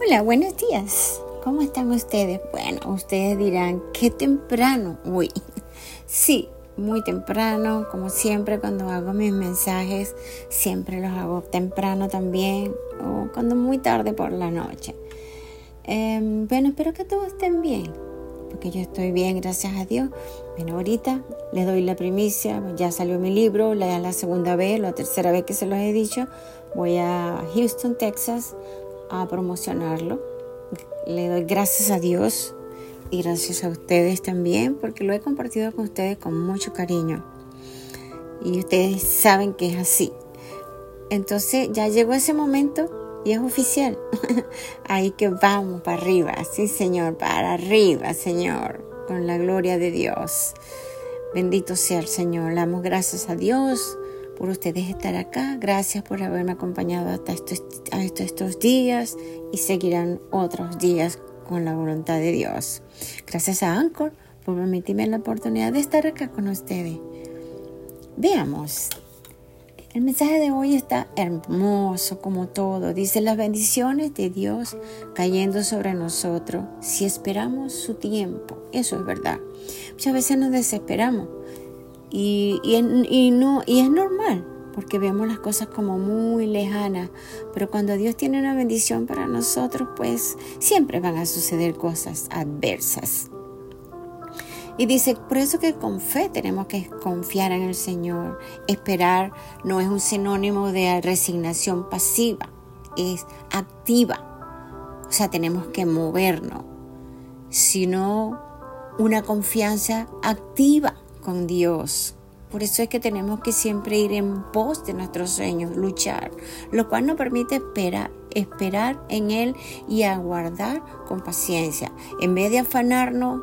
Hola, buenos días. ¿Cómo están ustedes? Bueno, ustedes dirán, qué temprano. Uy, sí, muy temprano, como siempre cuando hago mis mensajes, siempre los hago temprano también, o cuando muy tarde por la noche. Em, bueno, espero que todos estén bien, porque yo estoy bien, gracias a Dios. Bueno, ahorita les doy la primicia, ya salió mi libro, la, la segunda vez, la tercera vez que se los he dicho. Voy a Houston, Texas, a promocionarlo. Le doy gracias a Dios y gracias a ustedes también porque lo he compartido con ustedes con mucho cariño. Y ustedes saben que es así. Entonces ya llegó ese momento y es oficial. Ahí que vamos para arriba, sí Señor, para arriba Señor, con la gloria de Dios. Bendito sea el Señor. Le damos gracias a Dios por ustedes estar acá. Gracias por haberme acompañado hasta estos, estos días y seguirán otros días con la voluntad de Dios. Gracias a Anchor por permitirme la oportunidad de estar acá con ustedes. Veamos. El mensaje de hoy está hermoso como todo. Dice las bendiciones de Dios cayendo sobre nosotros si esperamos su tiempo. Eso es verdad. Muchas veces nos desesperamos y, y, no, y es normal, porque vemos las cosas como muy lejanas, pero cuando Dios tiene una bendición para nosotros, pues siempre van a suceder cosas adversas. Y dice, por eso que con fe tenemos que confiar en el Señor. Esperar no es un sinónimo de resignación pasiva, es activa. O sea, tenemos que movernos, sino una confianza activa con Dios. Por eso es que tenemos que siempre ir en pos de nuestros sueños, luchar, lo cual nos permite esperar, esperar en Él y aguardar con paciencia. En vez de afanarnos,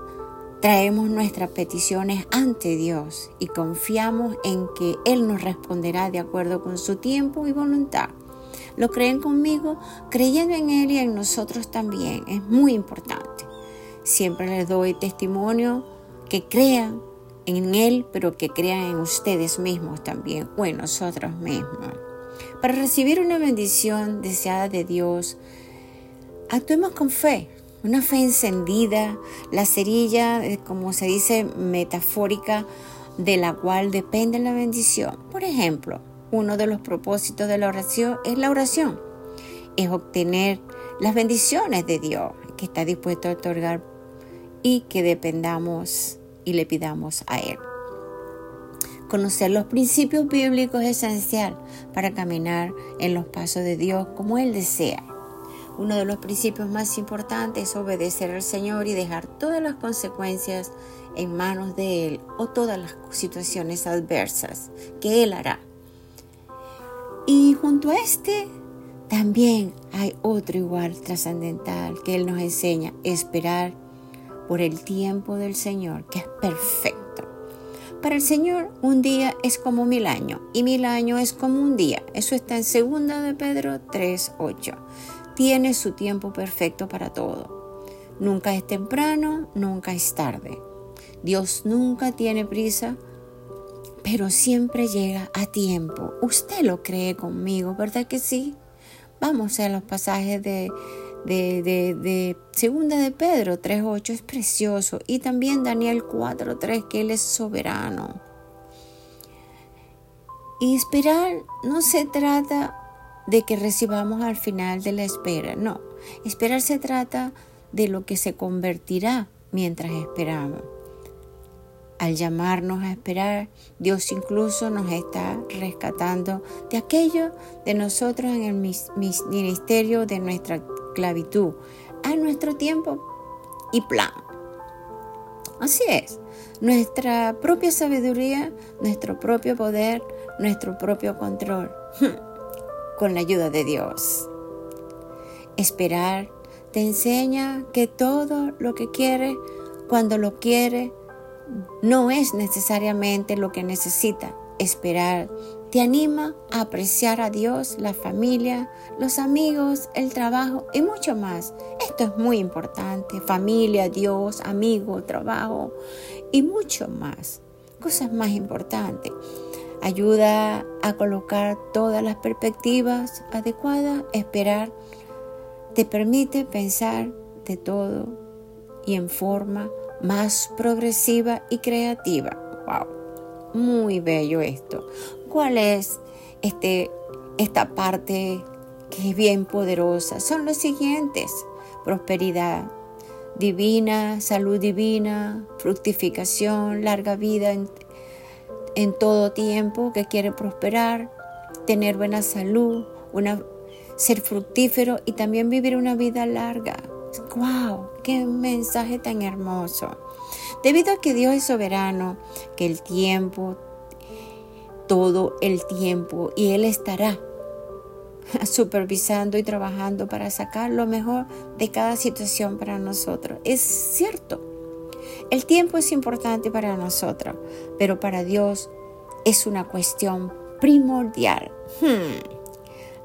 traemos nuestras peticiones ante Dios y confiamos en que Él nos responderá de acuerdo con su tiempo y voluntad. ¿Lo creen conmigo? Creyendo en Él y en nosotros también es muy importante. Siempre les doy testimonio que crean en Él, pero que crean en ustedes mismos también o en nosotros mismos. Para recibir una bendición deseada de Dios, actuemos con fe, una fe encendida, la cerilla, eh, como se dice, metafórica, de la cual depende la bendición. Por ejemplo, uno de los propósitos de la oración es la oración, es obtener las bendiciones de Dios que está dispuesto a otorgar y que dependamos y le pidamos a Él. Conocer los principios bíblicos es esencial para caminar en los pasos de Dios como Él desea. Uno de los principios más importantes es obedecer al Señor y dejar todas las consecuencias en manos de Él o todas las situaciones adversas que Él hará. Y junto a este también hay otro igual trascendental que Él nos enseña, esperar por el tiempo del Señor, que es perfecto. Para el Señor un día es como mil años y mil años es como un día. Eso está en 2 de Pedro 3:8. Tiene su tiempo perfecto para todo. Nunca es temprano, nunca es tarde. Dios nunca tiene prisa, pero siempre llega a tiempo. Usted lo cree conmigo, ¿verdad que sí? Vamos a los pasajes de de, de, Segunda de Pedro 3.8 es precioso y también Daniel 4.3 que Él es soberano. Y esperar no se trata de que recibamos al final de la espera, no. Esperar se trata de lo que se convertirá mientras esperamos. Al llamarnos a esperar, Dios incluso nos está rescatando de aquello de nosotros en el ministerio de nuestra esclavitud a nuestro tiempo y plan. Así es, nuestra propia sabiduría, nuestro propio poder, nuestro propio control, con la ayuda de Dios. Esperar te enseña que todo lo que quiere, cuando lo quiere, no es necesariamente lo que necesita. Esperar te anima a apreciar a Dios, la familia, los amigos, el trabajo y mucho más. Esto es muy importante. Familia, Dios, amigo, trabajo y mucho más. Cosas más importantes. Ayuda a colocar todas las perspectivas adecuadas, esperar te permite pensar de todo y en forma más progresiva y creativa. ¡Wow! Muy bello esto. ¿Cuál es este, esta parte que es bien poderosa? Son los siguientes. Prosperidad divina, salud divina, fructificación, larga vida en, en todo tiempo que quiere prosperar, tener buena salud, una, ser fructífero y también vivir una vida larga. ¡Wow! ¡Qué mensaje tan hermoso! Debido a que Dios es soberano, que el tiempo, todo el tiempo, y Él estará supervisando y trabajando para sacar lo mejor de cada situación para nosotros. Es cierto, el tiempo es importante para nosotros, pero para Dios es una cuestión primordial. Hmm.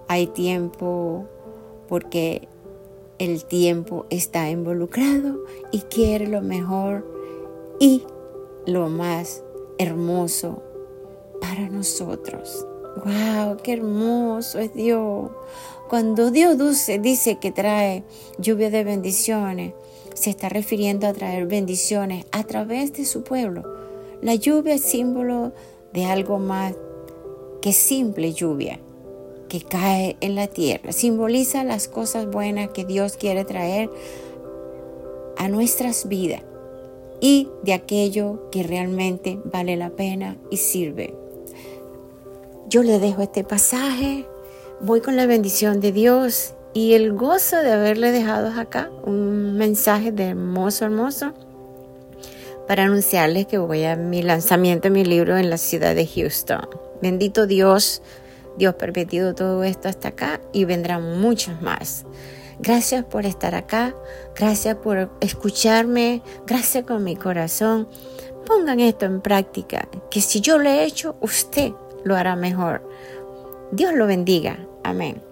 Hay tiempo porque el tiempo está involucrado y quiere lo mejor y lo más hermoso nosotros. ¡Wow! ¡Qué hermoso es Dios! Cuando Dios dice que trae lluvia de bendiciones, se está refiriendo a traer bendiciones a través de su pueblo. La lluvia es símbolo de algo más que simple lluvia que cae en la tierra. Simboliza las cosas buenas que Dios quiere traer a nuestras vidas y de aquello que realmente vale la pena y sirve. Yo le dejo este pasaje, voy con la bendición de Dios y el gozo de haberle dejado acá un mensaje de hermoso, hermoso para anunciarles que voy a mi lanzamiento de mi libro en la ciudad de Houston. Bendito Dios, Dios permitido todo esto hasta acá y vendrán muchos más. Gracias por estar acá, gracias por escucharme, gracias con mi corazón. Pongan esto en práctica, que si yo lo he hecho, usted lo hará mejor. Dios lo bendiga. Amén.